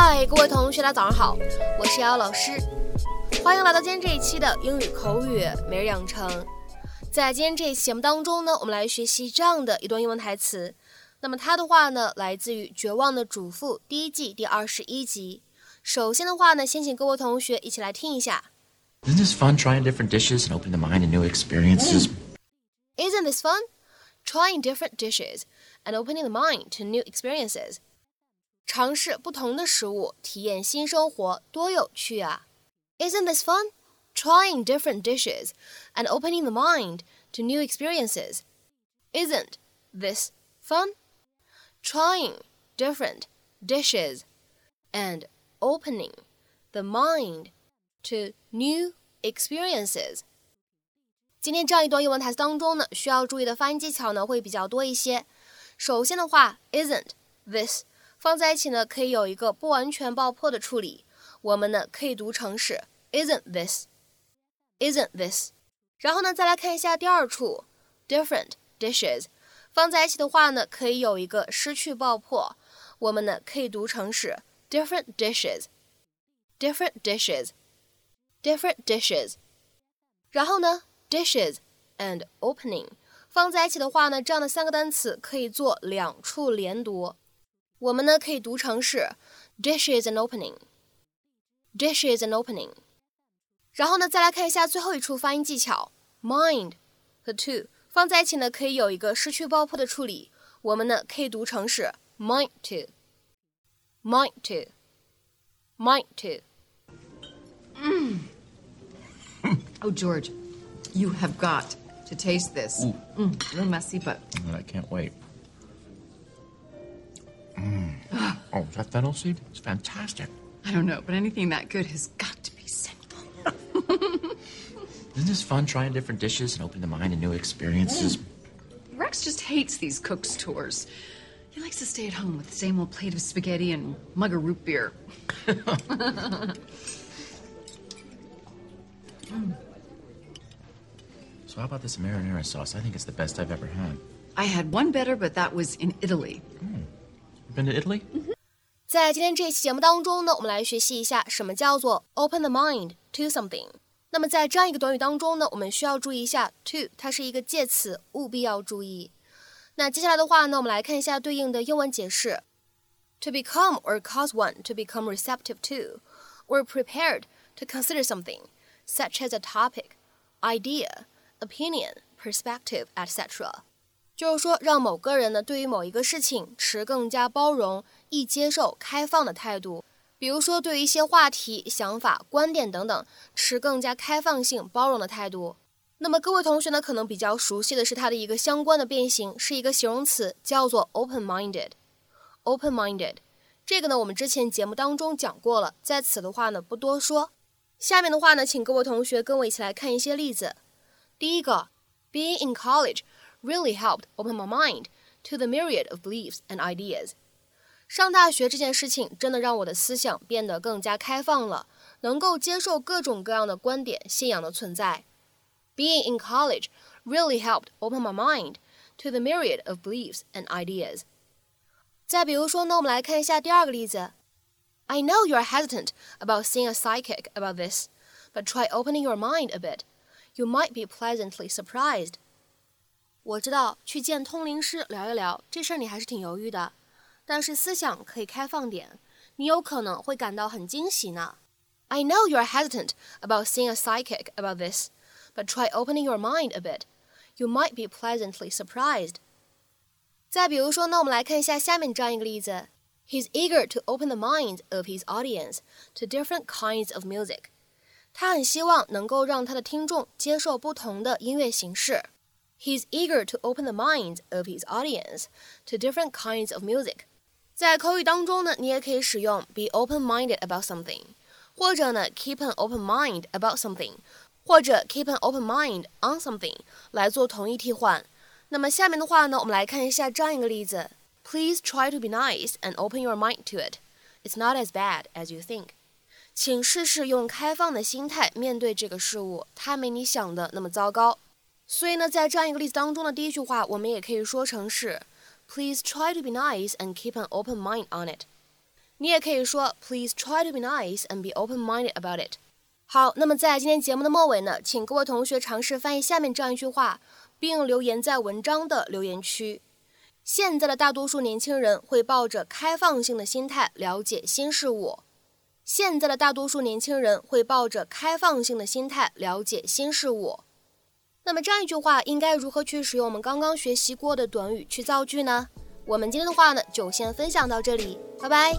嗨，各位同学，大家早上好，我是瑶瑶老师，欢迎来到今天这一期的英语口语每日养成。在今天这一期节目当中呢，我们来学习这样的一段英文台词。那么它的话呢，来自于《绝望的主妇》第一季第二十一集。首先的话呢，先请各位同学一起来听一下。Isn't this fun trying different dishes and opening the mind to new experiences? Isn't this fun? Trying different dishes and opening the mind to new experiences. 尝试不同的食物，体验新生活，多有趣啊！Isn't this fun? Trying different dishes and opening the mind to new experiences. Isn't this fun? Trying different dishes and opening the mind to new experiences. 今天这样一段英文台词当中呢，需要注意的发音技巧呢会比较多一些。首先的话，isn't this 放在一起呢，可以有一个不完全爆破的处理。我们呢可以读成是 isn't this，isn't this。然后呢，再来看一下第二处 different dishes 放在一起的话呢，可以有一个失去爆破。我们呢可以读成是 different dishes，different dishes，different dishes。然后呢，dishes and opening 放在一起的话呢，这样的三个单词可以做两处连读。我们呢可以读成是 dishes and opening，dishes and opening。然后呢，再来看一下最后一处发音技巧，mind 和 to 放在一起呢，可以有一个失去爆破的处理。我们呢可以读成是 mind to，mind to，mind to。Mm. oh, George, you have got to taste this. Mm, a little messy, but. I can't wait. Oh, is that fennel seed? It's fantastic. I don't know, but anything that good has got to be sinful. Isn't this fun trying different dishes and opening the mind to new experiences? Rex just hates these cook's tours. He likes to stay at home with the same old plate of spaghetti and mug of root beer. mm. So, how about this marinara sauce? I think it's the best I've ever had. I had one better, but that was in Italy. Mm. Been to Italy? 在今天这期节目当中呢，我们来学习一下什么叫做 open the mind to something。那么在这样一个短语当中呢，我们需要注意一下 to，它是一个介词，务必要注意。那接下来的话呢，我们来看一下对应的英文解释：to become or cause one to become receptive to or prepared to consider something, such as a topic, idea, opinion, perspective, etc. 就是说，让某个人呢对于某一个事情持更加包容、 易接受、开放的态度。比如说，对于一些话题、想法、观点等等，持更加开放性、包容的态度。那么各位同学呢，可能比较熟悉的是它的一个相关的变形，是一个形容词，叫做 open-minded。open-minded，这个呢，我们之前节目当中讲过了，在此的话呢不多说。下面的话呢，请各位同学跟我一起来看一些例子。第一个，being in college。really helped open my mind to the myriad of beliefs and ideas. 上大学这件事情真的让我的思想变得更加开放了，能够接受各种各样的观点、信仰的存在。Being in college really helped open my mind to the myriad of beliefs and ideas. 再比如说呢，我们来看一下第二个例子。I know you are hesitant about seeing a psychic about this, but try opening your mind a bit. You might be pleasantly surprised. 我知道去见通灵师聊一聊这事儿，你还是挺犹豫的。 但是思想可以开放点，你有可能会感到很惊喜呢。I know you're hesitant about seeing a psychic about this, but try opening your mind a bit. You might be pleasantly surprised. 再比如说呢，我们来看一下下面这样一个例子：He's eager to open the minds of his audience to different kinds of music. 他很希望能够让他的听众接受不同的音乐形式。He's eager to open the minds of his audience to different kinds of music。 在口语当中呢，你也可以使用 be open-minded about something，或者呢 keep an open mind about something，或者 keep an open mind on something 来做同义替换。那么下面的话呢，我们来看一下这样一个例子：Please try to be nice and open your mind to it. It's not as bad as you think. 请试试用开放的心态面对这个事物，它没你想的那么糟糕。所以呢，在这样一个例子当中的第一句话，我们也可以说成是 Please try to be nice and keep an open mind on it。你也可以说 Please try to be nice and be open-minded about it。好，那么在今天节目的末尾呢，请各位同学尝试翻译下面这样一句话，并留言在文章的留言区。现在的大多数年轻人会抱着开放性的心态了解新事物。现在的大多数年轻人会抱着开放性的心态了解新事物。那么这样一句话应该如何去使用我们刚刚学习过的短语去造句呢？我们今天的话呢就先分享到这里，拜拜。